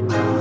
Bye.